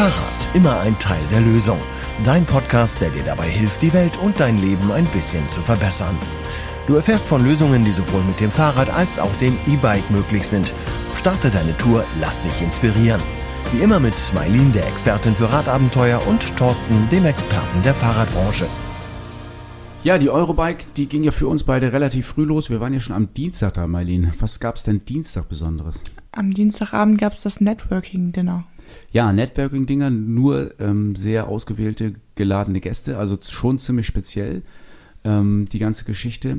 Fahrrad, immer ein Teil der Lösung. Dein Podcast, der dir dabei hilft, die Welt und dein Leben ein bisschen zu verbessern. Du erfährst von Lösungen, die sowohl mit dem Fahrrad als auch dem E-Bike möglich sind. Starte deine Tour, lass dich inspirieren. Wie immer mit Mailin, der Expertin für Radabenteuer, und Thorsten, dem Experten der Fahrradbranche. Ja, die Eurobike, die ging ja für uns beide relativ früh los. Wir waren ja schon am Dienstag da, Mailin. Was gab es denn Dienstag Besonderes? Am Dienstagabend gab es das Networking-Dinner. Ja, Networking-Dinger, nur ähm, sehr ausgewählte, geladene Gäste, also schon ziemlich speziell ähm, die ganze Geschichte.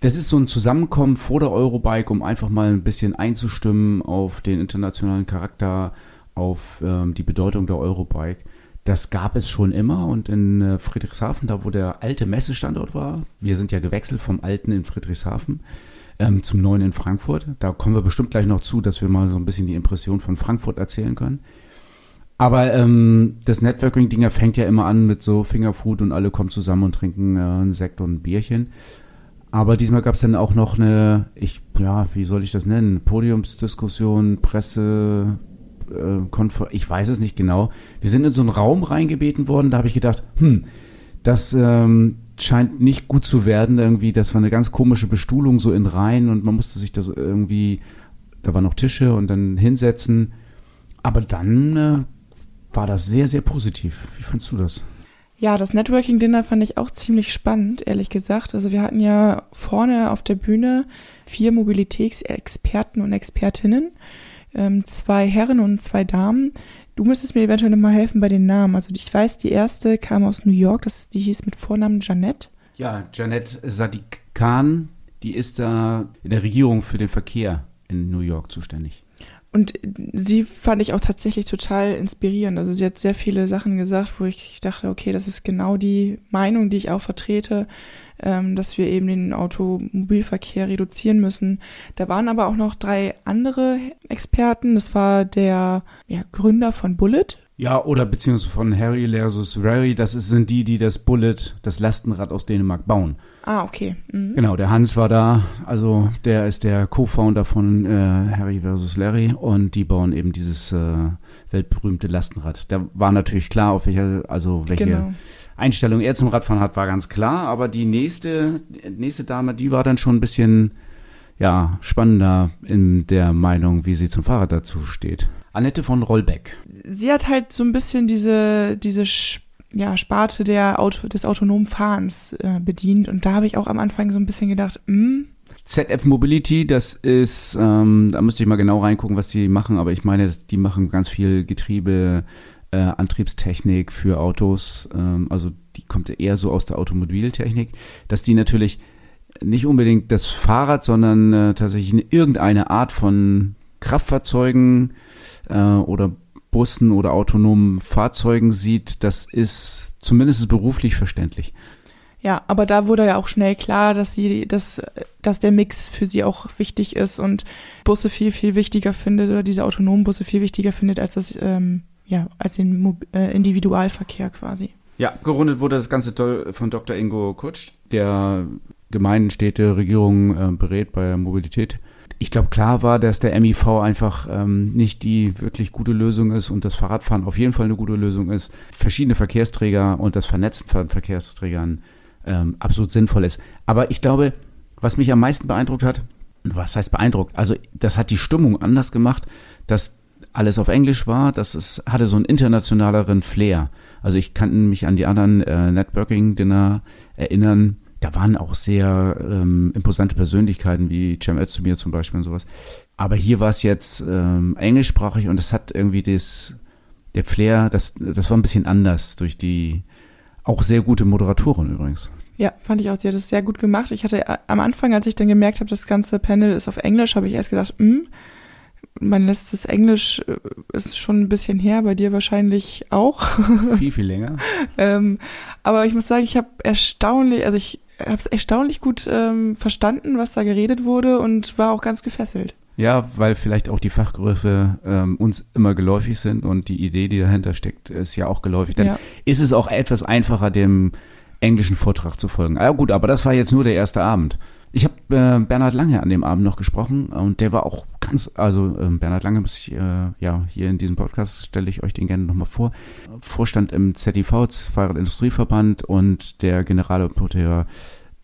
Das ist so ein Zusammenkommen vor der Eurobike, um einfach mal ein bisschen einzustimmen auf den internationalen Charakter, auf ähm, die Bedeutung der Eurobike. Das gab es schon immer und in äh, Friedrichshafen, da wo der alte Messestandort war, wir sind ja gewechselt vom alten in Friedrichshafen ähm, zum neuen in Frankfurt. Da kommen wir bestimmt gleich noch zu, dass wir mal so ein bisschen die Impression von Frankfurt erzählen können. Aber ähm, das Networking-Dinger fängt ja immer an mit so Fingerfood und alle kommen zusammen und trinken äh, einen Sekt und ein Bierchen. Aber diesmal gab es dann auch noch eine, ich, ja, wie soll ich das nennen? Podiumsdiskussion, Presse, äh, ich weiß es nicht genau. Wir sind in so einen Raum reingebeten worden, da habe ich gedacht, hm, das ähm, scheint nicht gut zu werden irgendwie. Das war eine ganz komische Bestuhlung so in Reihen und man musste sich das irgendwie, da waren noch Tische und dann hinsetzen. Aber dann äh, war das sehr, sehr positiv. Wie fandst du das? Ja, das Networking-Dinner fand ich auch ziemlich spannend, ehrlich gesagt. Also wir hatten ja vorne auf der Bühne vier Mobilitätsexperten und Expertinnen ähm, zwei Herren und zwei Damen. Du müsstest mir eventuell nochmal helfen bei den Namen. Also ich weiß, die erste kam aus New York, das, die hieß mit Vornamen Janette. Ja, Janette Sadiq Khan, die ist da in der Regierung für den Verkehr in New York zuständig. Und sie fand ich auch tatsächlich total inspirierend. Also sie hat sehr viele Sachen gesagt, wo ich dachte, okay, das ist genau die Meinung, die ich auch vertrete ähm, dass wir eben den Automobilverkehr reduzieren müssen. Da waren aber auch noch drei andere Experten. Das war der ja, Gründer von Bullet. Ja, oder beziehungsweise von Harry Lersus Rary. Das ist, sind die, die das Bullet, das Lastenrad aus Dänemark bauen. Ah, okay. Mhm. Genau, der Hans war da. Also der ist der Co-Founder von äh, Harry versus Larry und die bauen eben dieses äh, weltberühmte Lastenrad. Da war natürlich klar, auf welcher, also welche genau. Einstellung er zum Radfahren hat, war ganz klar. Aber die nächste, nächste Dame, die war dann schon ein bisschen ja, spannender in der Meinung, wie sie zum Fahrrad dazu steht. Annette von Rollbeck. Sie hat halt so ein bisschen diese, diese ja, Sparte der Auto, des autonomen Fahrens äh, bedient. Und da habe ich auch am Anfang so ein bisschen gedacht, hm, ZF Mobility, das ist, ähm, da müsste ich mal genau reingucken, was die machen, aber ich meine, die machen ganz viel Getriebe, äh, Antriebstechnik für Autos, ähm, also die kommt eher so aus der Automobiltechnik, dass die natürlich nicht unbedingt das Fahrrad, sondern äh, tatsächlich irgendeine Art von Kraftfahrzeugen äh, oder Bussen oder autonomen Fahrzeugen sieht, das ist zumindest beruflich verständlich. Ja, aber da wurde ja auch schnell klar, dass sie, dass, dass der Mix für sie auch wichtig ist und Busse viel, viel wichtiger findet oder diese autonomen Busse viel wichtiger findet als das ähm, ja, als den äh, Individualverkehr quasi. Ja, gerundet wurde das Ganze von Dr. Ingo Kutsch, der Gemeinden, Städte, Regierungen äh, berät bei Mobilität. Ich glaube, klar war, dass der MIV einfach ähm, nicht die wirklich gute Lösung ist und das Fahrradfahren auf jeden Fall eine gute Lösung ist. Verschiedene Verkehrsträger und das Vernetzen von Verkehrsträgern ähm, absolut sinnvoll ist. Aber ich glaube, was mich am meisten beeindruckt hat, was heißt beeindruckt? Also das hat die Stimmung anders gemacht, dass alles auf Englisch war, das ist, hatte so einen internationaleren Flair. Also ich kann mich an die anderen äh, Networking-Dinner erinnern. Da waren auch sehr ähm, imposante Persönlichkeiten wie Cem Özdemir zum Beispiel und sowas. Aber hier war es jetzt ähm, englischsprachig und es hat irgendwie das, der Flair, das, das war ein bisschen anders durch die auch sehr gute Moderatorin übrigens. Ja, fand ich auch, sie hat das sehr gut gemacht. Ich hatte äh, am Anfang, als ich dann gemerkt habe, das ganze Panel ist auf Englisch, habe ich erst gedacht, hm, mein letztes Englisch äh, ist schon ein bisschen her, bei dir wahrscheinlich auch. Viel, viel länger. ähm, aber ich muss sagen, ich habe erstaunlich, also ich habe es erstaunlich gut ähm, verstanden, was da geredet wurde und war auch ganz gefesselt. Ja, weil vielleicht auch die Fachgriffe ähm, uns immer geläufig sind und die Idee, die dahinter steckt, ist ja auch geläufig. Dann ja. ist es auch etwas einfacher, dem englischen Vortrag zu folgen. Ja gut, aber das war jetzt nur der erste Abend. Ich habe äh, Bernhard Lange an dem Abend noch gesprochen und der war auch ganz, also ähm, Bernhard Lange muss ich, äh, ja, hier in diesem Podcast stelle ich euch den gerne nochmal vor. Vorstand im ZIV, Fahrradindustrieverband und der Generalimporteur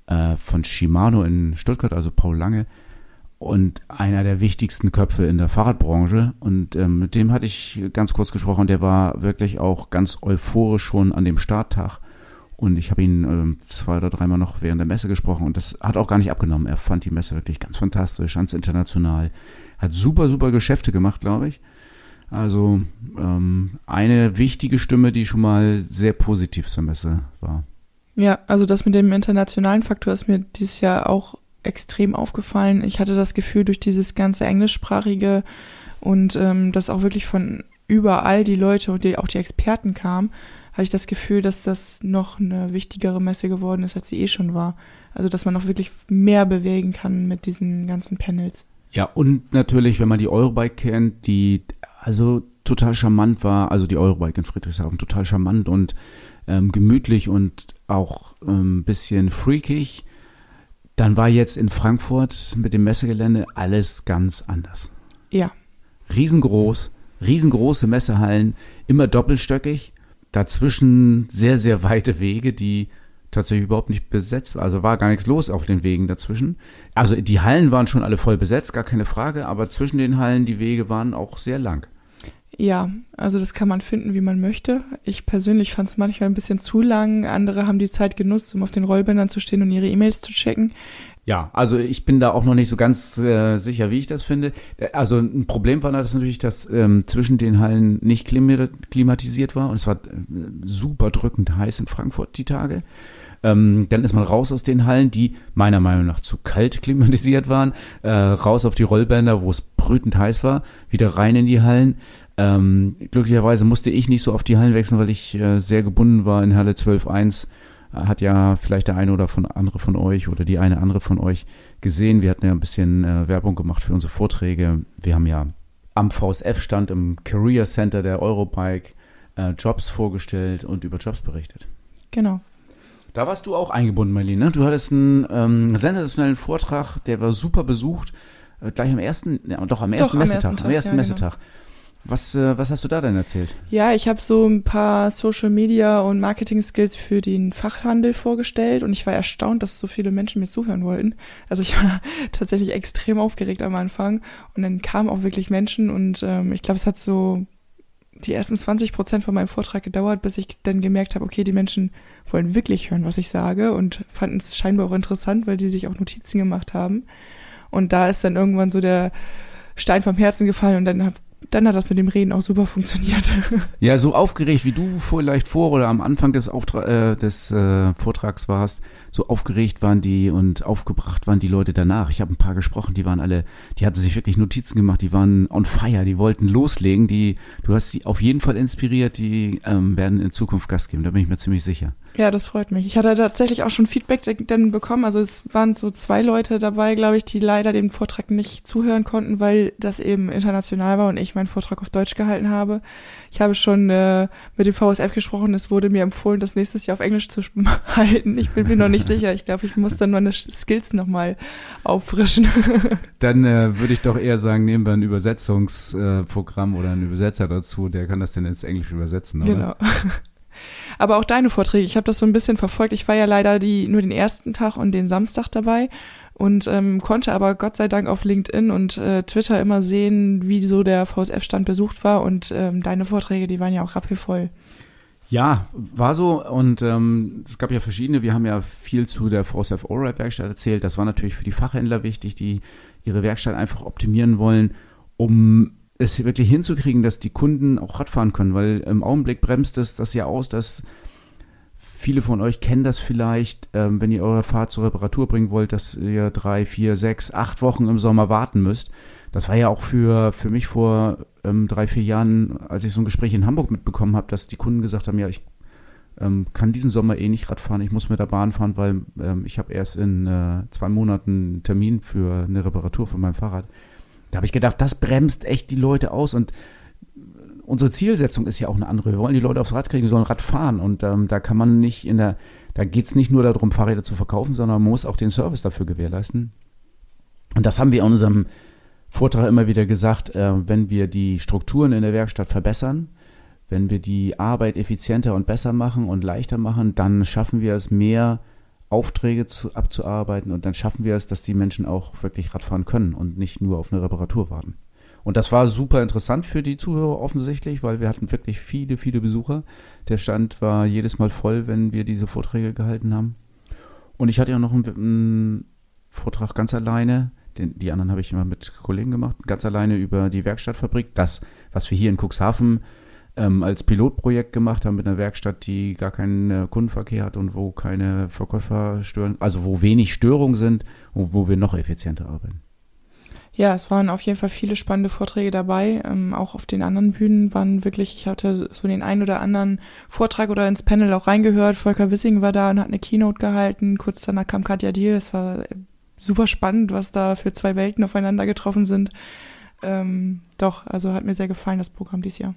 äh, von Shimano in Stuttgart, also Paul Lange. Und einer der wichtigsten Köpfe in der Fahrradbranche. Und ähm, mit dem hatte ich ganz kurz gesprochen. Der war wirklich auch ganz euphorisch schon an dem Starttag und ich habe ihn ähm, zwei oder dreimal noch während der Messe gesprochen und das hat auch gar nicht abgenommen. Er fand die Messe wirklich ganz fantastisch, ganz international. Hat super, super Geschäfte gemacht, glaube ich. Also ähm, eine wichtige Stimme, die schon mal sehr positiv zur Messe war. Ja, also das mit dem internationalen Faktor ist mir dieses Jahr auch extrem aufgefallen. Ich hatte das Gefühl, durch dieses ganze englischsprachige und ähm, dass auch wirklich von überall die Leute und die, auch die Experten kamen, habe ich das Gefühl, dass das noch eine wichtigere Messe geworden ist, als sie eh schon war. Also, dass man noch wirklich mehr bewegen kann mit diesen ganzen Panels. Ja, und natürlich, wenn man die Eurobike kennt, die also total charmant war, also die Eurobike in Friedrichshafen, total charmant und ähm, gemütlich und auch ein ähm, bisschen freakig. Dann war jetzt in Frankfurt mit dem Messegelände alles ganz anders. Ja. Riesengroß, riesengroße Messehallen, immer doppelstöckig dazwischen sehr, sehr weite Wege, die tatsächlich überhaupt nicht besetzt, also war gar nichts los auf den Wegen dazwischen. Also die Hallen waren schon alle voll besetzt, gar keine Frage, aber zwischen den Hallen die Wege waren auch sehr lang. Ja, also das kann man finden, wie man möchte. Ich persönlich fand es manchmal ein bisschen zu lang. Andere haben die Zeit genutzt, um auf den Rollbändern zu stehen und ihre E-Mails zu checken. Ja, also ich bin da auch noch nicht so ganz äh, sicher, wie ich das finde. Also ein Problem war das natürlich, dass ähm, zwischen den Hallen nicht klimatisiert war und es war äh, super drückend heiß in Frankfurt die Tage. Ähm, dann ist man raus aus den Hallen, die meiner Meinung nach zu kalt klimatisiert waren, äh, raus auf die Rollbänder, wo es brütend heiß war, wieder rein in die Hallen. Ähm, glücklicherweise musste ich nicht so auf die Hallen wechseln, weil ich äh, sehr gebunden war in Halle 12.1 hat ja vielleicht der eine oder von andere von euch oder die eine andere von euch gesehen. Wir hatten ja ein bisschen äh, Werbung gemacht für unsere Vorträge. Wir haben ja am VSF-Stand im Career Center der Eurobike äh, Jobs vorgestellt und über Jobs berichtet. Genau. Da warst du auch eingebunden, Marlene. Ne? Du hattest einen ähm, sensationellen Vortrag, der war super besucht. Äh, gleich am ersten, ja, doch am ersten doch, Messetag. Am ersten, Tag, am ersten ja, Messetag. Genau. Was, äh, was hast du da denn erzählt? Ja, ich habe so ein paar Social Media und Marketing Skills für den Fachhandel vorgestellt und ich war erstaunt, dass so viele Menschen mir zuhören wollten. Also ich war tatsächlich extrem aufgeregt am Anfang und dann kamen auch wirklich Menschen und ähm, ich glaube, es hat so die ersten 20 Prozent von meinem Vortrag gedauert, bis ich dann gemerkt habe, okay, die Menschen wollen wirklich hören, was ich sage und fanden es scheinbar auch interessant, weil die sich auch Notizen gemacht haben. Und da ist dann irgendwann so der Stein vom Herzen gefallen und dann dann hat das mit dem Reden auch super funktioniert. Ja, so aufgeregt wie du vielleicht vor oder am Anfang des, Auftra äh, des äh, Vortrags warst, so aufgeregt waren die und aufgebracht waren die Leute danach. Ich habe ein paar gesprochen, die waren alle, die hatten sich wirklich Notizen gemacht, die waren on fire, die wollten loslegen. Die, du hast sie auf jeden Fall inspiriert, die ähm, werden in Zukunft Gast geben, da bin ich mir ziemlich sicher. Ja, das freut mich. Ich hatte tatsächlich auch schon Feedback dann bekommen. Also es waren so zwei Leute dabei, glaube ich, die leider dem Vortrag nicht zuhören konnten, weil das eben international war und ich meinen Vortrag auf Deutsch gehalten habe. Ich habe schon äh, mit dem VSF gesprochen. Es wurde mir empfohlen, das nächstes Jahr auf Englisch zu halten. Ich bin mir noch nicht sicher. Ich glaube, ich muss dann meine Skills nochmal auffrischen. Dann äh, würde ich doch eher sagen, nehmen wir ein Übersetzungsprogramm äh, oder einen Übersetzer dazu. Der kann das dann ins Englische übersetzen. Oder? Genau. Aber auch deine Vorträge, ich habe das so ein bisschen verfolgt. Ich war ja leider die, nur den ersten Tag und den Samstag dabei und ähm, konnte aber Gott sei Dank auf LinkedIn und äh, Twitter immer sehen, wie so der VSF-Stand besucht war und ähm, deine Vorträge, die waren ja auch rappelvoll. Ja, war so und ähm, es gab ja verschiedene. Wir haben ja viel zu der VSF Allride Werkstatt erzählt. Das war natürlich für die Fachhändler wichtig, die ihre Werkstatt einfach optimieren wollen, um es wirklich hinzukriegen, dass die Kunden auch Radfahren können, weil im Augenblick bremst es das ja aus, dass viele von euch kennen das vielleicht, ähm, wenn ihr eure Fahrt zur Reparatur bringen wollt, dass ihr drei, vier, sechs, acht Wochen im Sommer warten müsst. Das war ja auch für, für mich vor ähm, drei, vier Jahren, als ich so ein Gespräch in Hamburg mitbekommen habe, dass die Kunden gesagt haben, ja, ich ähm, kann diesen Sommer eh nicht Radfahren, ich muss mit der Bahn fahren, weil ähm, ich habe erst in äh, zwei Monaten einen Termin für eine Reparatur von meinem Fahrrad. Da habe ich gedacht, das bremst echt die Leute aus und unsere Zielsetzung ist ja auch eine andere. Wir wollen die Leute aufs Rad kriegen, die sollen Rad fahren und ähm, da kann man nicht in der, da geht es nicht nur darum, Fahrräder zu verkaufen, sondern man muss auch den Service dafür gewährleisten. Und das haben wir in unserem Vortrag immer wieder gesagt, äh, wenn wir die Strukturen in der Werkstatt verbessern, wenn wir die Arbeit effizienter und besser machen und leichter machen, dann schaffen wir es mehr Aufträge zu, abzuarbeiten und dann schaffen wir es, dass die Menschen auch wirklich Radfahren können und nicht nur auf eine Reparatur warten. Und das war super interessant für die Zuhörer offensichtlich, weil wir hatten wirklich viele, viele Besucher. Der Stand war jedes Mal voll, wenn wir diese Vorträge gehalten haben. Und ich hatte ja noch einen, einen Vortrag ganz alleine. Den, die anderen habe ich immer mit Kollegen gemacht, ganz alleine über die Werkstattfabrik. Das, was wir hier in Cuxhaven ähm, als Pilotprojekt gemacht haben mit einer Werkstatt, die gar keinen äh, Kundenverkehr hat und wo keine Verkäufer stören, also wo wenig Störungen sind und wo wir noch effizienter arbeiten. Ja, es waren auf jeden Fall viele spannende Vorträge dabei. Ähm, auch auf den anderen Bühnen waren wirklich, ich hatte so den einen oder anderen Vortrag oder ins Panel auch reingehört. Volker Wissing war da und hat eine Keynote gehalten. Kurz danach kam Katja Diel. Es war super spannend, was da für zwei Welten aufeinander getroffen sind. Ähm, doch, also hat mir sehr gefallen, das Programm dieses Jahr.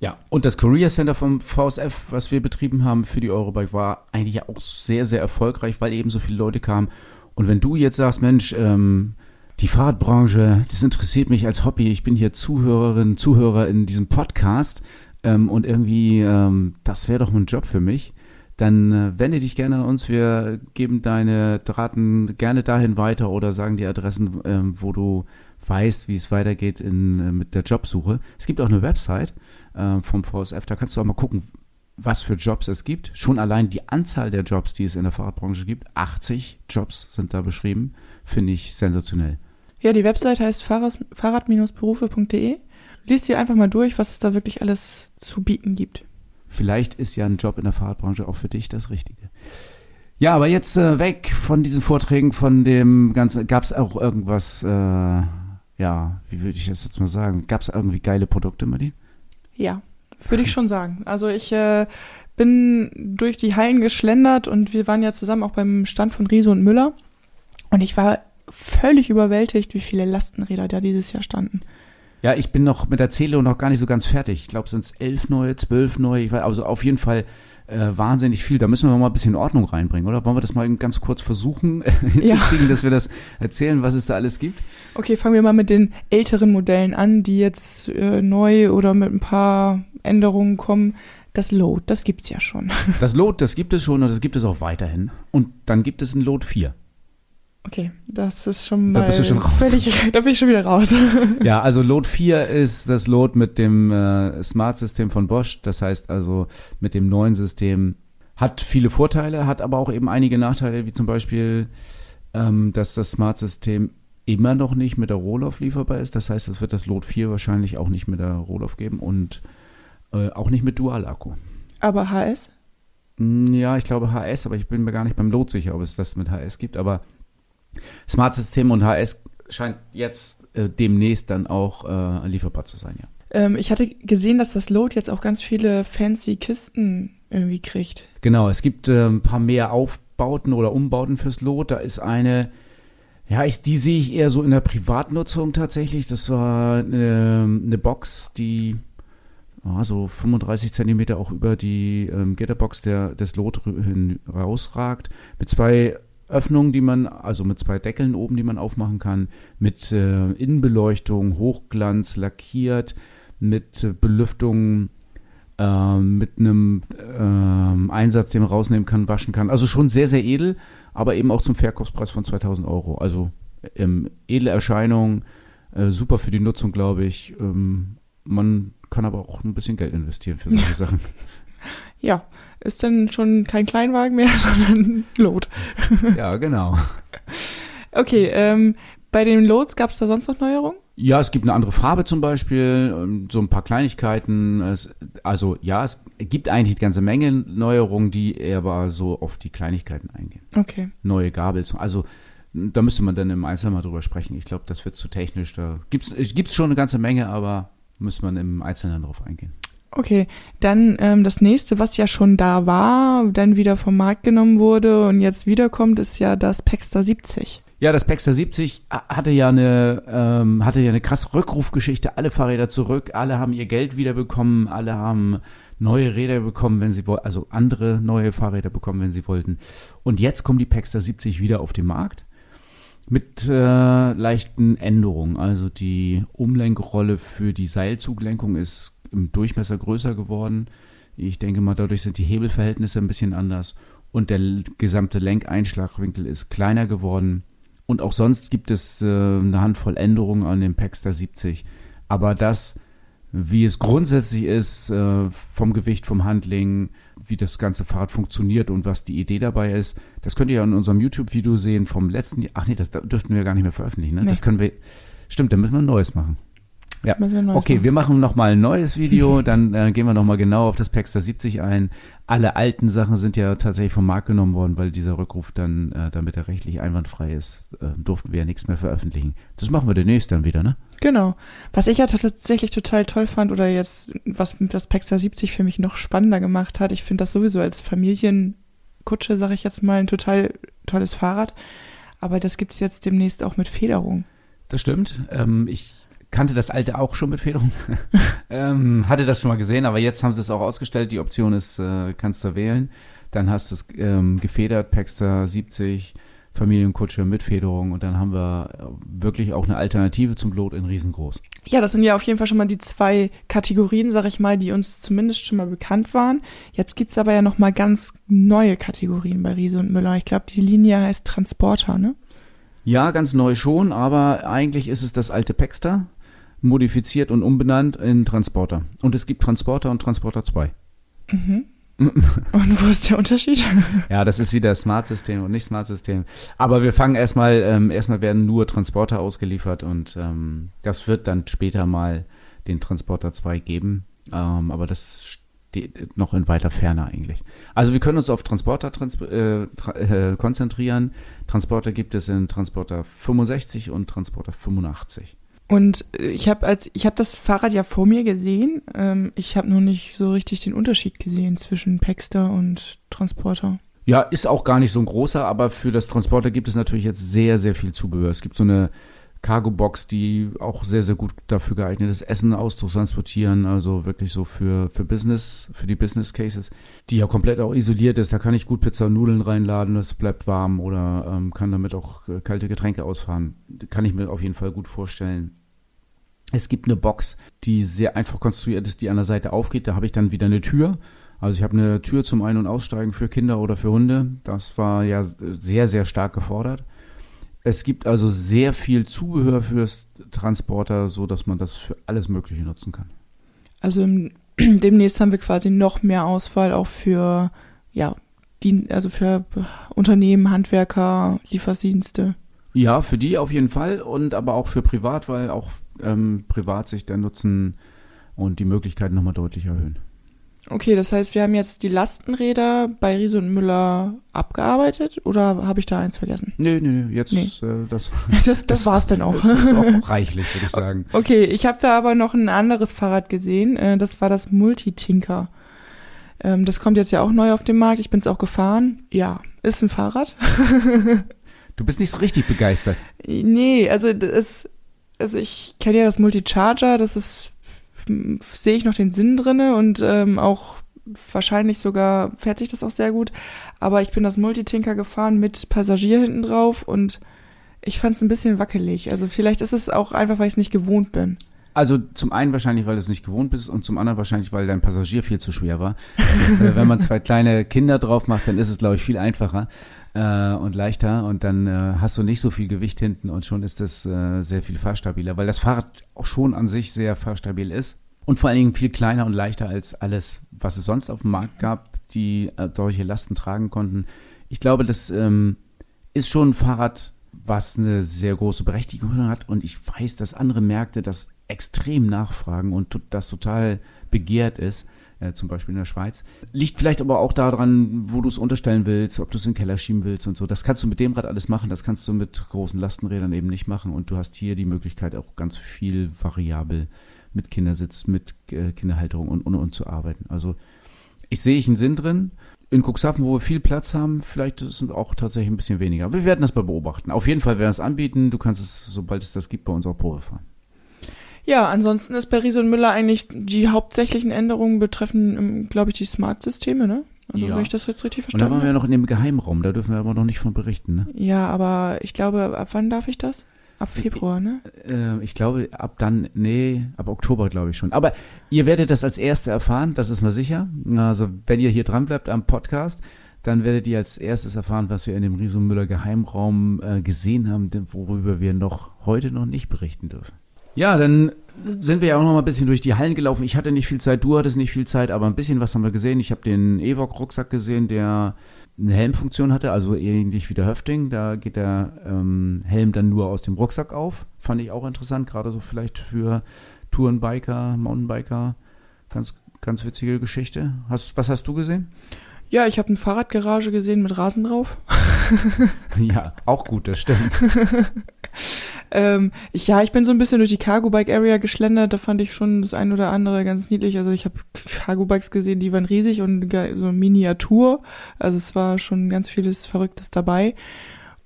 Ja, und das Career Center vom VSF, was wir betrieben haben für die Eurobike, war eigentlich auch sehr, sehr erfolgreich, weil eben so viele Leute kamen. Und wenn du jetzt sagst, Mensch, ähm, die Fahrradbranche, das interessiert mich als Hobby. Ich bin hier Zuhörerin, Zuhörer in diesem Podcast ähm, und irgendwie, ähm, das wäre doch ein Job für mich. Dann äh, wende dich gerne an uns. Wir geben deine Daten gerne dahin weiter oder sagen die Adressen, ähm, wo du weißt, wie es weitergeht in, äh, mit der Jobsuche. Es gibt auch eine Website äh, vom VSF, da kannst du auch mal gucken, was für Jobs es gibt. Schon allein die Anzahl der Jobs, die es in der Fahrradbranche gibt, 80 Jobs sind da beschrieben, finde ich sensationell. Ja, die Website heißt fahrrad-berufe.de. Lies dir einfach mal durch, was es da wirklich alles zu bieten gibt. Vielleicht ist ja ein Job in der Fahrradbranche auch für dich das Richtige. Ja, aber jetzt äh, weg von diesen Vorträgen, von dem ganzen, gab es auch irgendwas, äh, ja, wie würde ich das jetzt mal sagen, gab es irgendwie geile Produkte, Martin? Ja, würde ich schon sagen. Also ich äh, bin durch die Hallen geschlendert und wir waren ja zusammen auch beim Stand von Riese und Müller. Und ich war völlig überwältigt, wie viele Lastenräder da dieses Jahr standen. Ja, ich bin noch mit der Zählung noch gar nicht so ganz fertig. Ich glaube, sind es elf neue, zwölf neue. Weiß, also auf jeden Fall äh, wahnsinnig viel. Da müssen wir mal ein bisschen Ordnung reinbringen, oder? Wollen wir das mal ganz kurz versuchen hinzukriegen, ja. dass wir das erzählen, was es da alles gibt? Okay, fangen wir mal mit den älteren Modellen an, die jetzt äh, neu oder mit ein paar Änderungen kommen. Das Load, das gibt's ja schon. Das Load, das gibt es schon und das gibt es auch weiterhin. Und dann gibt es ein Load 4. Okay, das ist schon mal. Da bist du schon raus. Völlig, da bin ich schon wieder raus. ja, also Load 4 ist das Load mit dem äh, Smart-System von Bosch. Das heißt also mit dem neuen System hat viele Vorteile, hat aber auch eben einige Nachteile, wie zum Beispiel, ähm, dass das Smart-System immer noch nicht mit der Rohloff lieferbar ist. Das heißt, es wird das Load 4 wahrscheinlich auch nicht mit der Rohloff geben und äh, auch nicht mit Dual-Akku. Aber HS? Hm, ja, ich glaube HS, aber ich bin mir gar nicht beim Load sicher, ob es das mit HS gibt. Aber Smart System und HS scheint jetzt äh, demnächst dann auch äh, lieferbar zu sein, ja. Ähm, ich hatte gesehen, dass das Load jetzt auch ganz viele fancy Kisten irgendwie kriegt. Genau, es gibt äh, ein paar mehr Aufbauten oder Umbauten fürs Load. Da ist eine, ja, ich, die sehe ich eher so in der Privatnutzung tatsächlich. Das war eine, eine Box, die ja, so 35 Zentimeter auch über die ähm, Gitterbox der, des Lot hin rausragt, mit zwei Öffnungen, die man, also mit zwei Deckeln oben, die man aufmachen kann, mit äh, Innenbeleuchtung, Hochglanz, lackiert, mit äh, Belüftung, äh, mit einem äh, Einsatz, den man rausnehmen kann, waschen kann. Also schon sehr, sehr edel, aber eben auch zum Verkaufspreis von 2000 Euro. Also ähm, edle Erscheinung, äh, super für die Nutzung, glaube ich. Ähm, man kann aber auch ein bisschen Geld investieren für solche Sachen. Ja, ist dann schon kein Kleinwagen mehr, sondern Lot. Ja, genau. Okay, ähm, bei den Loads gab es da sonst noch Neuerungen? Ja, es gibt eine andere Farbe zum Beispiel, ähm, so ein paar Kleinigkeiten. Es, also ja, es gibt eigentlich eine ganze Menge Neuerungen, die aber so auf die Kleinigkeiten eingehen. Okay. Neue Gabel, also da müsste man dann im Einzelnen mal drüber sprechen. Ich glaube, das wird zu technisch. Da gibt es schon eine ganze Menge, aber müsste man im Einzelnen darauf eingehen. Okay, dann ähm, das nächste, was ja schon da war, dann wieder vom Markt genommen wurde und jetzt wiederkommt, ist ja das Paxter 70. Ja, das Paxter 70 hatte ja eine ähm, hatte ja eine krasse Rückrufgeschichte. Alle Fahrräder zurück, alle haben ihr Geld wiederbekommen, alle haben neue Räder bekommen, wenn sie wollten, also andere neue Fahrräder bekommen, wenn sie wollten. Und jetzt kommen die Paxter 70 wieder auf den Markt. Mit äh, leichten Änderungen. Also die Umlenkrolle für die Seilzuglenkung ist im Durchmesser größer geworden. Ich denke mal, dadurch sind die Hebelverhältnisse ein bisschen anders und der gesamte Lenkeinschlagwinkel ist kleiner geworden. Und auch sonst gibt es äh, eine Handvoll Änderungen an dem Paxter 70. Aber das, wie es grundsätzlich ist, äh, vom Gewicht, vom Handling, wie das ganze Fahrrad funktioniert und was die Idee dabei ist, das könnt ihr ja in unserem YouTube-Video sehen vom letzten Jahr. Ach nee, das dürften wir gar nicht mehr veröffentlichen. Ne? Nee. Das können wir. Stimmt, dann müssen wir ein neues machen. Ja. Wir okay, machen. wir machen nochmal ein neues Video, dann äh, gehen wir nochmal genau auf das Paxter 70 ein. Alle alten Sachen sind ja tatsächlich vom Markt genommen worden, weil dieser Rückruf dann, äh, damit er rechtlich einwandfrei ist, äh, durften wir ja nichts mehr veröffentlichen. Das machen wir demnächst dann wieder, ne? Genau. Was ich ja tatsächlich total toll fand oder jetzt, was das Paxter 70 für mich noch spannender gemacht hat, ich finde das sowieso als Familienkutsche, sag ich jetzt mal, ein total tolles Fahrrad. Aber das gibt's jetzt demnächst auch mit Federung. Das stimmt. Ähm, ich kannte das alte auch schon mit Federung. ähm, hatte das schon mal gesehen, aber jetzt haben sie es auch ausgestellt. Die Option ist, äh, kannst du wählen. Dann hast du es ähm, gefedert, Paxter 70, Familienkutsche mit Federung und dann haben wir äh, wirklich auch eine Alternative zum Lot in riesengroß. Ja, das sind ja auf jeden Fall schon mal die zwei Kategorien, sag ich mal, die uns zumindest schon mal bekannt waren. Jetzt gibt's aber ja noch mal ganz neue Kategorien bei Riese und Müller. Ich glaube, die Linie heißt Transporter, ne? Ja, ganz neu schon, aber eigentlich ist es das alte Paxter modifiziert und umbenannt in Transporter. Und es gibt Transporter und Transporter 2. Mhm. und wo ist der Unterschied? ja, das ist wieder Smart-System und nicht Smart-System. Aber wir fangen erstmal, ähm, erstmal werden nur Transporter ausgeliefert und ähm, das wird dann später mal den Transporter 2 geben. Ähm, aber das steht noch in weiter Ferne eigentlich. Also wir können uns auf Transporter trans äh, tra äh, konzentrieren. Transporter gibt es in Transporter 65 und Transporter 85. Und ich habe als ich habe das Fahrrad ja vor mir gesehen. Ähm, ich habe nur nicht so richtig den Unterschied gesehen zwischen Paxter und Transporter. Ja, ist auch gar nicht so ein großer, aber für das Transporter gibt es natürlich jetzt sehr, sehr viel Zubehör. Es gibt so eine Cargo-Box, die auch sehr, sehr gut dafür geeignet ist, Essen auszutransportieren, also wirklich so für, für Business, für die Business Cases, die ja komplett auch isoliert ist. Da kann ich gut Pizza und Nudeln reinladen, das bleibt warm oder ähm, kann damit auch äh, kalte Getränke ausfahren. Kann ich mir auf jeden Fall gut vorstellen. Es gibt eine Box, die sehr einfach konstruiert ist, die an der Seite aufgeht. Da habe ich dann wieder eine Tür. Also ich habe eine Tür zum Ein- und Aussteigen für Kinder oder für Hunde. Das war ja sehr, sehr stark gefordert. Es gibt also sehr viel Zubehör fürs Transporter, so dass man das für alles Mögliche nutzen kann. Also demnächst haben wir quasi noch mehr Auswahl auch für, ja, die, also für Unternehmen, Handwerker, Lieferdienste. Ja, für die auf jeden Fall und aber auch für privat, weil auch ähm, privat sich der Nutzen und die Möglichkeiten nochmal deutlich erhöhen. Okay, das heißt, wir haben jetzt die Lastenräder bei Riese und Müller abgearbeitet oder habe ich da eins vergessen? Nee, nee, nee, jetzt nee. Äh, das, das, das, das war's dann auch. Das ist auch reichlich, würde ich sagen. Okay, ich habe da aber noch ein anderes Fahrrad gesehen. Äh, das war das Multitinker. Ähm, das kommt jetzt ja auch neu auf den Markt. Ich bin es auch gefahren. Ja, ist ein Fahrrad. Du bist nicht so richtig begeistert. Nee, also das, also ich kenne ja das Multicharger, das ist, sehe ich noch den Sinn drinne und ähm, auch wahrscheinlich sogar fährt sich das auch sehr gut. Aber ich bin das Multitinker gefahren mit Passagier hinten drauf und ich fand es ein bisschen wackelig. Also vielleicht ist es auch einfach, weil ich es nicht gewohnt bin. Also zum einen wahrscheinlich, weil du es nicht gewohnt bist und zum anderen wahrscheinlich, weil dein Passagier viel zu schwer war. Äh, wenn man zwei kleine Kinder drauf macht, dann ist es, glaube ich, viel einfacher äh, und leichter. Und dann äh, hast du nicht so viel Gewicht hinten und schon ist das äh, sehr viel fahrstabiler, weil das Fahrrad auch schon an sich sehr fahrstabil ist. Und vor allen Dingen viel kleiner und leichter als alles, was es sonst auf dem Markt gab, die äh, solche Lasten tragen konnten. Ich glaube, das ähm, ist schon ein Fahrrad, was eine sehr große Berechtigung hat. Und ich weiß, dass andere Märkte das extrem nachfragen und das total begehrt ist äh, zum Beispiel in der Schweiz. Liegt vielleicht aber auch daran, wo du es unterstellen willst, ob du es in den Keller schieben willst und so. Das kannst du mit dem Rad alles machen, das kannst du mit großen Lastenrädern eben nicht machen und du hast hier die Möglichkeit auch ganz viel variabel mit Kindersitz, mit äh, Kinderhalterung und, und, und zu arbeiten. Also ich sehe ich einen Sinn drin. In Cuxhaven, wo wir viel Platz haben, vielleicht ist es auch tatsächlich ein bisschen weniger. Wir werden das mal beobachten. Auf jeden Fall werden wir es anbieten. Du kannst es, sobald es das gibt, bei uns auch Probe fahren. Ja, ansonsten ist bei Riese und Müller eigentlich die hauptsächlichen Änderungen betreffen, ähm, glaube ich, die Smart-Systeme, ne? Also Ja. wenn ich das jetzt richtig Und da verstanden waren wir habe. noch in dem Geheimraum, da dürfen wir aber noch nicht von berichten. Ne? Ja, aber ich glaube, ab wann darf ich das? Ab Februar, ne? Äh, ich glaube, ab dann, nee, ab Oktober glaube ich schon. Aber ihr werdet das als Erste erfahren, das ist mal sicher. Also wenn ihr hier dran bleibt am Podcast, dann werdet ihr als erstes erfahren, was wir in dem Riesenmüller Geheimraum äh, gesehen haben, worüber wir noch heute noch nicht berichten dürfen. Ja, dann sind wir ja auch noch mal ein bisschen durch die Hallen gelaufen. Ich hatte nicht viel Zeit, du hattest nicht viel Zeit, aber ein bisschen was haben wir gesehen. Ich habe den Evok-Rucksack gesehen, der eine Helmfunktion hatte, also ähnlich wie der Höfting. Da geht der ähm, Helm dann nur aus dem Rucksack auf. Fand ich auch interessant, gerade so vielleicht für Tourenbiker, Mountainbiker. Ganz, ganz witzige Geschichte. Hast, was hast du gesehen? Ja, ich habe eine Fahrradgarage gesehen mit Rasen drauf. ja, auch gut, das stimmt. Ähm, ich, ja, ich bin so ein bisschen durch die Cargo Bike Area geschlendert. Da fand ich schon das ein oder andere ganz niedlich. Also ich habe Cargo Bikes gesehen, die waren riesig und so Miniatur. Also es war schon ganz vieles Verrücktes dabei.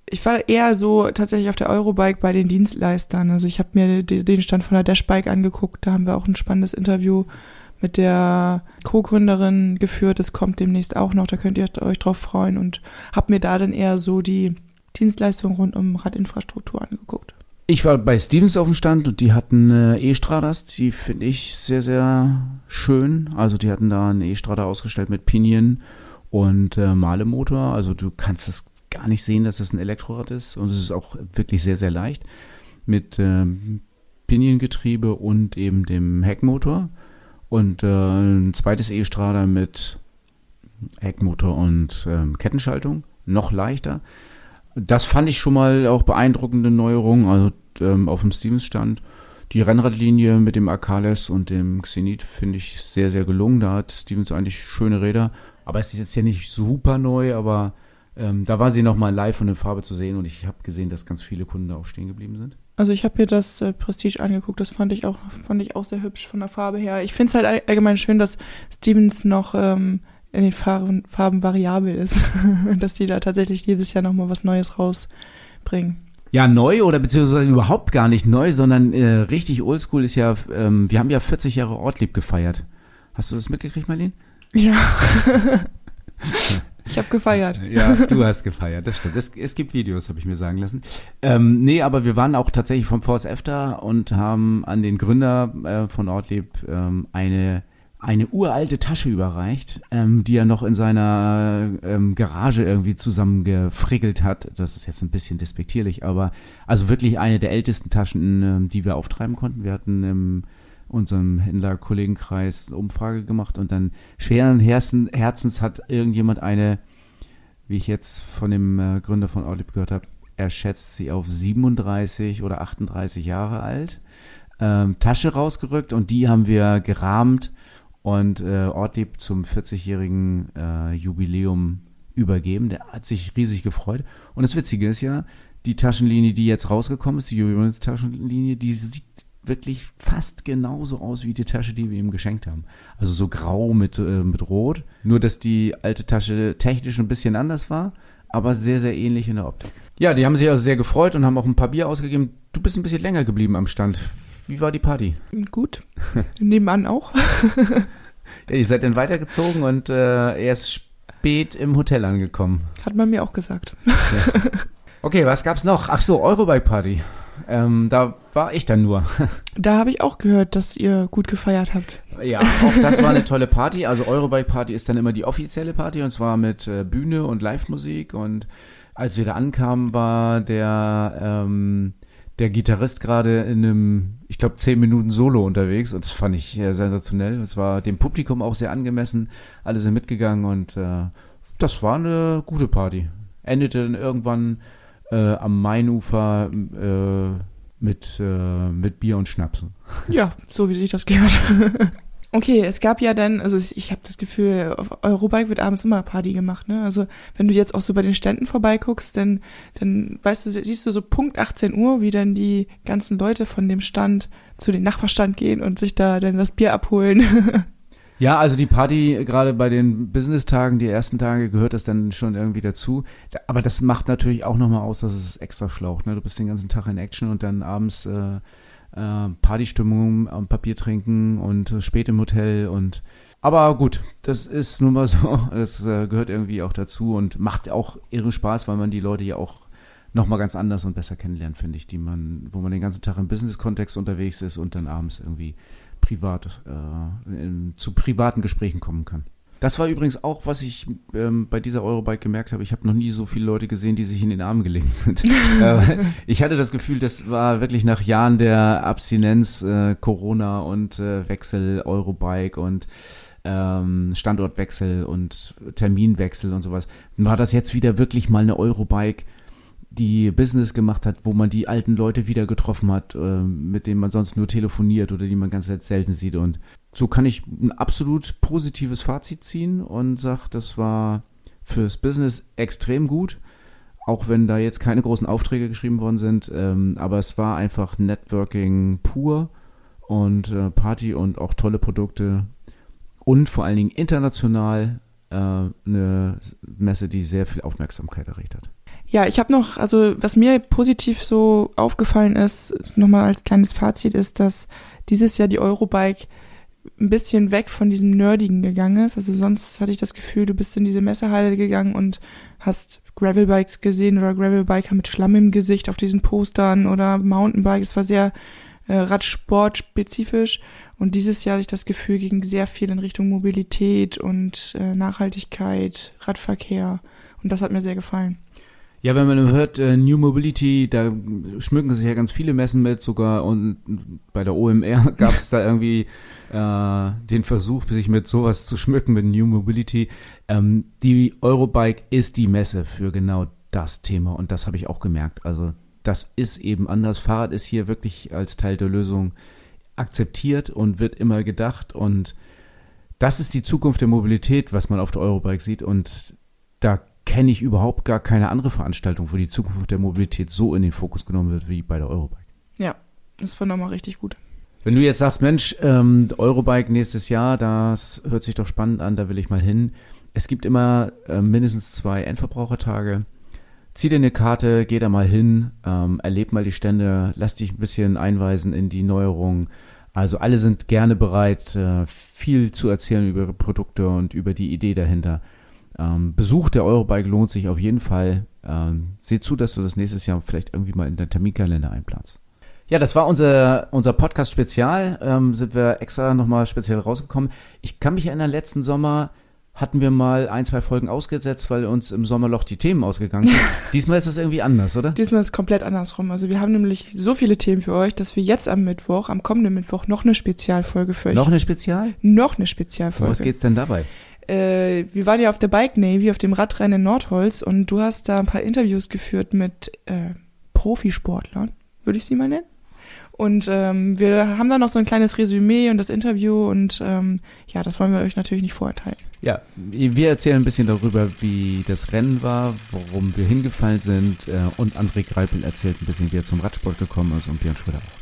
Ich war eher so tatsächlich auf der Eurobike bei den Dienstleistern. Also ich habe mir de- den Stand von der Dashbike angeguckt. Da haben wir auch ein spannendes Interview mit der Co-Gründerin geführt. Das kommt demnächst auch noch. Da könnt ihr euch drauf freuen und habe mir da dann eher so die Dienstleistungen rund um Radinfrastruktur angeguckt. Ich war bei Stevens auf dem Stand und die hatten E-Stradas, die finde ich sehr, sehr schön. Also die hatten da eine E-Strada ausgestellt mit Pinion und äh, Malemotor. Also du kannst es gar nicht sehen, dass es ein Elektrorad ist und es ist auch wirklich sehr, sehr leicht mit ähm, Piniengetriebe und eben dem Heckmotor und äh, ein zweites E-Strada mit Heckmotor und ähm, Kettenschaltung, noch leichter. Das fand ich schon mal auch beeindruckende Neuerung, also ähm, auf dem Stevens-Stand. Die Rennradlinie mit dem Akales und dem Xenit finde ich sehr, sehr gelungen. Da hat Stevens eigentlich schöne Räder. Aber es ist jetzt ja nicht super neu, aber ähm, da war sie nochmal live und in Farbe zu sehen und ich habe gesehen, dass ganz viele Kunden da auch stehen geblieben sind. Also ich habe mir das äh, Prestige angeguckt, das fand ich auch, fand ich auch sehr hübsch von der Farbe her. Ich finde es halt all- allgemein schön, dass Stevens noch ähm, in den Farben, Farben variabel ist. dass die da tatsächlich jedes Jahr nochmal was Neues rausbringen. Ja, neu oder beziehungsweise überhaupt gar nicht neu, sondern äh, richtig oldschool ist ja, ähm, wir haben ja 40 Jahre Ortlieb gefeiert. Hast du das mitgekriegt, Marlene? Ja. ich habe gefeiert. Ja, du hast gefeiert, das stimmt. Es, es gibt Videos, habe ich mir sagen lassen. Ähm, nee, aber wir waren auch tatsächlich vom VSF da und haben an den Gründer äh, von Ortlieb ähm, eine eine uralte Tasche überreicht, ähm, die er noch in seiner ähm, Garage irgendwie zusammengefrickelt hat. Das ist jetzt ein bisschen despektierlich, aber also wirklich eine der ältesten Taschen, ähm, die wir auftreiben konnten. Wir hatten im unserem Händlerkollegenkreis eine Umfrage gemacht und dann schweren Herzen, Herzens hat irgendjemand eine, wie ich jetzt von dem äh, Gründer von Orlib gehört habe, er schätzt sie auf 37 oder 38 Jahre alt, ähm, Tasche rausgerückt und die haben wir gerahmt und äh, Ortlieb zum 40-jährigen äh, Jubiläum übergeben. Der hat sich riesig gefreut. Und das Witzige ist ja, die Taschenlinie, die jetzt rausgekommen ist, die Jubiläumstaschenlinie, die sieht wirklich fast genauso aus wie die Tasche, die wir ihm geschenkt haben. Also so grau mit, äh, mit rot. Nur, dass die alte Tasche technisch ein bisschen anders war, aber sehr, sehr ähnlich in der Optik. Ja, die haben sich also sehr gefreut und haben auch ein paar Bier ausgegeben. Du bist ein bisschen länger geblieben am Stand. Wie war die Party? Gut. Nebenan auch. Ja, ihr seid dann weitergezogen und äh, erst spät im Hotel angekommen. Hat man mir auch gesagt. Okay, was gab's noch? Ach so, Eurobike Party. Ähm, da war ich dann nur. Da habe ich auch gehört, dass ihr gut gefeiert habt. Ja, auch das war eine tolle Party. Also Eurobike Party ist dann immer die offizielle Party und zwar mit äh, Bühne und Live-Musik. Und als wir da ankamen, war der ähm, der Gitarrist gerade in einem, ich glaube, 10 Minuten Solo unterwegs und das fand ich äh, sensationell. Es war dem Publikum auch sehr angemessen. Alle sind mitgegangen und äh, das war eine gute Party. Endete dann irgendwann äh, am Mainufer äh, mit, äh, mit Bier und Schnaps. Ja, so wie sich das gehört. Okay, es gab ja dann, also ich habe das Gefühl, auf Eurobike wird abends immer Party gemacht, ne? Also wenn du jetzt auch so bei den Ständen vorbeiguckst, dann, dann weißt du, siehst du so Punkt 18 Uhr, wie dann die ganzen Leute von dem Stand zu den Nachbarstand gehen und sich da dann das Bier abholen. Ja, also die Party, gerade bei den Business-Tagen, die ersten Tage, gehört das dann schon irgendwie dazu. Da- Aber das macht natürlich auch nochmal aus, dass es extra schlaucht. Ne? Du bist den ganzen Tag in Action und dann abends äh, äh, Partystimmung am Papier trinken und äh, spät im Hotel und Aber gut, das ist nun mal so. Das äh, gehört irgendwie auch dazu und macht auch irre Spaß, weil man die Leute ja auch nochmal ganz anders und besser kennenlernt, finde ich, die man, wo man den ganzen Tag im Business-Kontext unterwegs ist und dann abends irgendwie privat äh, in, zu privaten Gesprächen kommen kann. Das war übrigens auch, was ich ähm, bei dieser Eurobike gemerkt habe. Ich habe noch nie so viele Leute gesehen, die sich in den Arm gelegt sind. äh, ich hatte das Gefühl, das war wirklich nach Jahren der Abstinenz, äh, Corona und äh, Wechsel, Eurobike und ähm, Standortwechsel und Terminwechsel und sowas. War das jetzt wieder wirklich mal eine Eurobike, die Business gemacht hat, wo man die alten Leute wieder getroffen hat, äh, mit denen man sonst nur telefoniert oder die man ganz selten sieht. Und so kann ich ein absolut positives Fazit ziehen und sage, das war fürs Business extrem gut, auch wenn da jetzt keine großen Aufträge geschrieben worden sind. Ähm, aber es war einfach Networking pur und äh, Party und auch tolle Produkte und vor allen Dingen international äh, eine Messe, die sehr viel Aufmerksamkeit erregt hat. Ja, ich habe noch, also was mir positiv so aufgefallen ist, nochmal als kleines Fazit, ist, dass dieses Jahr die Eurobike ein bisschen weg von diesem Nerdigen gegangen ist. Also sonst hatte ich das Gefühl, du bist in diese Messehalle gegangen und hast Gravelbikes gesehen oder Gravelbiker mit Schlamm im Gesicht auf diesen Postern oder Mountainbike. Es war sehr äh, Radsport spezifisch. Und dieses Jahr hatte ich das Gefühl, ging sehr viel in Richtung Mobilität und äh, Nachhaltigkeit, Radverkehr. Und das hat mir sehr gefallen. Ja, wenn man hört äh, New Mobility, da schmücken sich ja ganz viele Messen mit, sogar und bei der OMR gab es da irgendwie äh, den Versuch, sich mit sowas zu schmücken mit New Mobility. Ähm, die Eurobike ist die Messe für genau das Thema und das habe ich auch gemerkt. Also das ist eben anders. Fahrrad ist hier wirklich als Teil der Lösung akzeptiert und wird immer gedacht und das ist die Zukunft der Mobilität, was man auf der Eurobike sieht und da kenne ich überhaupt gar keine andere Veranstaltung, wo die Zukunft der Mobilität so in den Fokus genommen wird wie bei der Eurobike. Ja, das war nochmal richtig gut. Wenn du jetzt sagst, Mensch, ähm, Eurobike nächstes Jahr, das hört sich doch spannend an, da will ich mal hin. Es gibt immer äh, mindestens zwei Endverbrauchertage. Zieh dir eine Karte, geh da mal hin, ähm, erleb mal die Stände, lass dich ein bisschen einweisen in die Neuerungen. Also alle sind gerne bereit, äh, viel zu erzählen über ihre Produkte und über die Idee dahinter. Ähm, Besuch der Eurobike lohnt sich auf jeden Fall. Ähm, seh zu, dass du das nächstes Jahr vielleicht irgendwie mal in deinen Terminkalender einplanst. Ja, das war unser, unser Podcast-Spezial. Ähm, sind wir extra nochmal speziell rausgekommen. Ich kann mich erinnern, letzten Sommer hatten wir mal ein, zwei Folgen ausgesetzt, weil uns im Sommerloch die Themen ausgegangen sind. Diesmal ist das irgendwie anders, oder? Diesmal ist es komplett andersrum. Also wir haben nämlich so viele Themen für euch, dass wir jetzt am Mittwoch, am kommenden Mittwoch, noch eine Spezialfolge für euch. Noch eine Spezial? Noch eine Spezialfolge. Was geht's denn dabei? Äh, wir waren ja auf der Bike Navy, auf dem Radrennen in Nordholz und du hast da ein paar Interviews geführt mit äh, Profisportlern, würde ich sie mal nennen. Und ähm, wir haben da noch so ein kleines Resümee und das Interview und ähm, ja, das wollen wir euch natürlich nicht vorenthalten. Ja, wir erzählen ein bisschen darüber, wie das Rennen war, worum wir hingefallen sind äh, und André Greipel erzählt ein bisschen, wie er zum Radsport gekommen ist und Björn Schröder auch.